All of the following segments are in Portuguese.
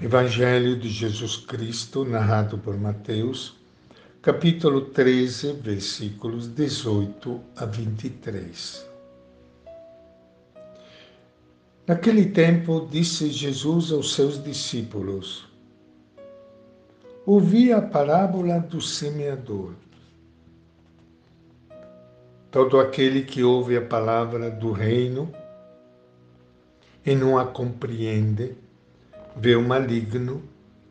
Evangelho de Jesus Cristo, narrado por Mateus, capítulo 13, versículos 18 a 23. Naquele tempo, disse Jesus aos seus discípulos: Ouvi a parábola do semeador. Todo aquele que ouve a palavra do reino e não a compreende, vê o maligno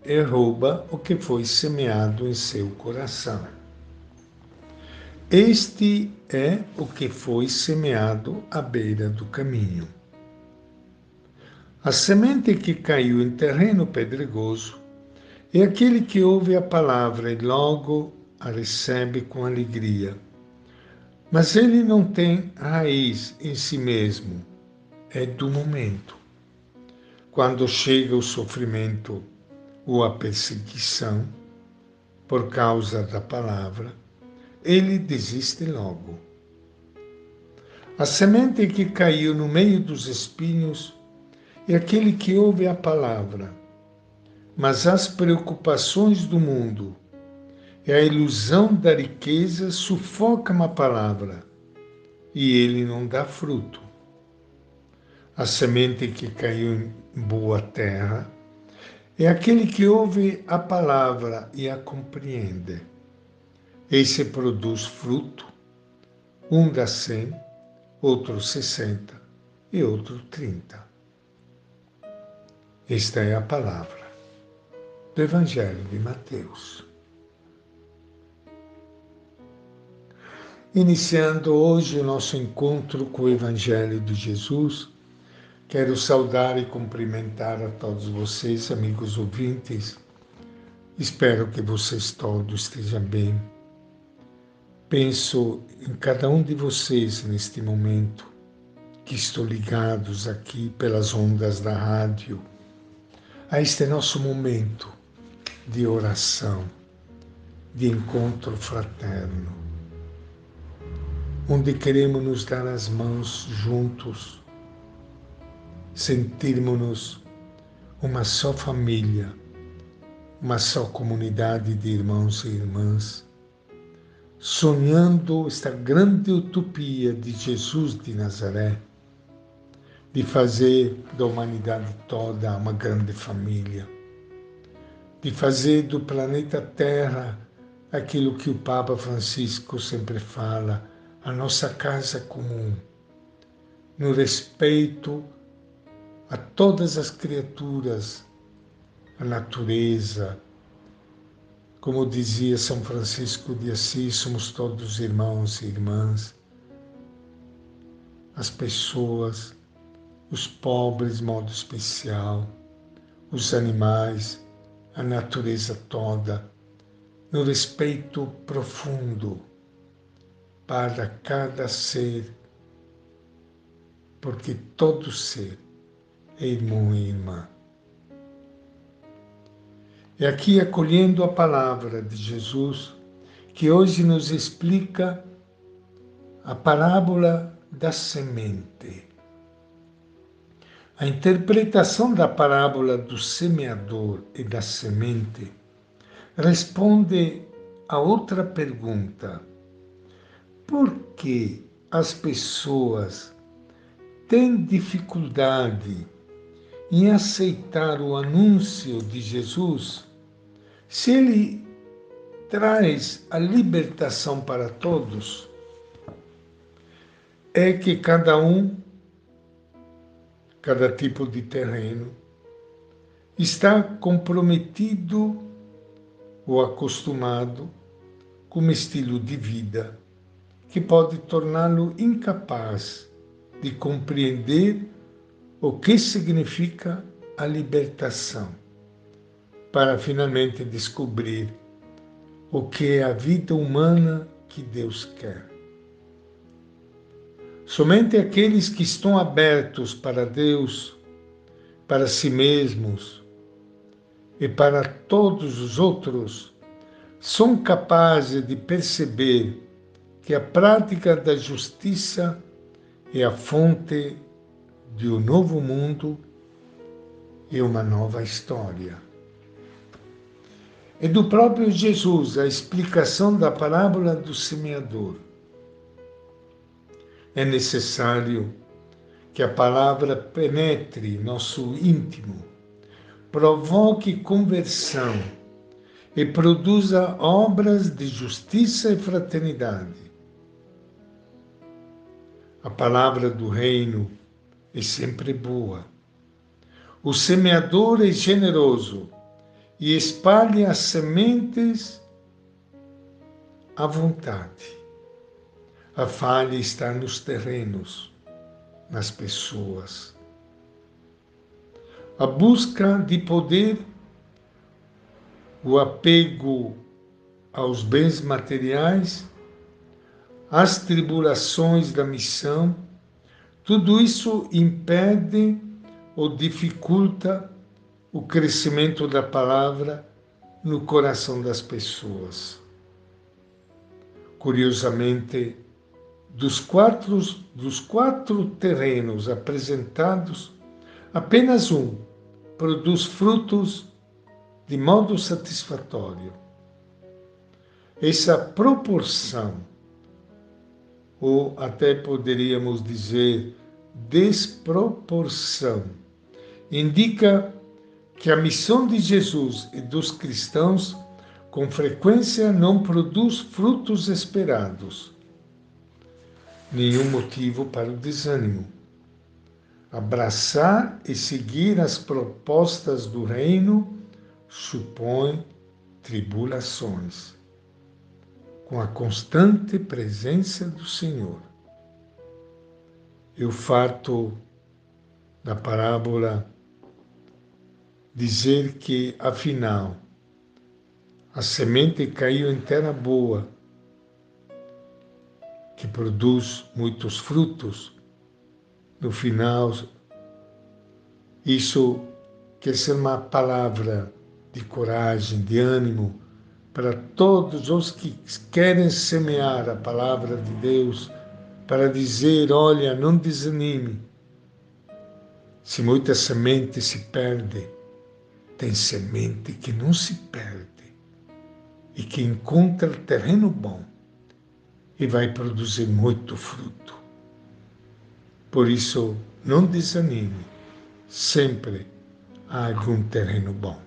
e rouba o que foi semeado em seu coração. Este é o que foi semeado à beira do caminho. A semente que caiu em terreno pedregoso é aquele que ouve a palavra e logo a recebe com alegria. Mas ele não tem raiz em si mesmo, é do momento quando chega o sofrimento ou a perseguição por causa da palavra, ele desiste logo. A semente que caiu no meio dos espinhos é aquele que ouve a palavra, mas as preocupações do mundo e a ilusão da riqueza sufocam a palavra e ele não dá fruto. A semente que caiu em boa terra é aquele que ouve a palavra e a compreende. Esse produz fruto, um dá cem, outro sessenta e outro trinta. Esta é a palavra do Evangelho de Mateus. Iniciando hoje o nosso encontro com o Evangelho de Jesus, Quero saudar e cumprimentar a todos vocês, amigos ouvintes. Espero que vocês todos estejam bem. Penso em cada um de vocês neste momento que estou ligados aqui pelas ondas da rádio a este nosso momento de oração, de encontro fraterno, onde queremos nos dar as mãos juntos sentirmos-nos uma só família, uma só comunidade de irmãos e irmãs, sonhando esta grande utopia de Jesus de Nazaré, de fazer da humanidade toda uma grande família, de fazer do planeta Terra aquilo que o Papa Francisco sempre fala, a nossa casa comum, no respeito a todas as criaturas, a natureza. Como dizia São Francisco de Assis, somos todos irmãos e irmãs. As pessoas, os pobres, de modo especial, os animais, a natureza toda, no respeito profundo para cada ser, porque todo ser irmão e irmã. É aqui acolhendo a palavra de Jesus que hoje nos explica a parábola da semente. A interpretação da parábola do semeador e da semente responde a outra pergunta: por que as pessoas têm dificuldade em aceitar o anúncio de Jesus, se ele traz a libertação para todos, é que cada um, cada tipo de terreno, está comprometido ou acostumado com um estilo de vida que pode torná-lo incapaz de compreender o que significa a libertação, para finalmente descobrir o que é a vida humana que Deus quer. Somente aqueles que estão abertos para Deus, para si mesmos e para todos os outros, são capazes de perceber que a prática da justiça é a fonte de um novo mundo e uma nova história. É do próprio Jesus a explicação da parábola do semeador. É necessário que a palavra penetre nosso íntimo, provoque conversão e produza obras de justiça e fraternidade. A palavra do reino é sempre boa. O semeador é generoso e espalha as sementes à vontade. A falha está nos terrenos, nas pessoas. A busca de poder, o apego aos bens materiais, as tribulações da missão, tudo isso impede ou dificulta o crescimento da palavra no coração das pessoas. Curiosamente, dos quatro, dos quatro terrenos apresentados, apenas um produz frutos de modo satisfatório. Essa proporção, ou até poderíamos dizer desproporção, indica que a missão de Jesus e dos cristãos com frequência não produz frutos esperados. Nenhum motivo para o desânimo. Abraçar e seguir as propostas do reino supõe tribulações, com a constante presença do Senhor. Eu farto da parábola dizer que, afinal, a semente caiu em terra boa, que produz muitos frutos. No final, isso quer ser uma palavra de coragem, de ânimo para todos os que querem semear a palavra de Deus, para dizer: olha, não desanime. Se muita semente se perde, tem semente que não se perde e que encontra terreno bom e vai produzir muito fruto. Por isso, não desanime, sempre há algum terreno bom.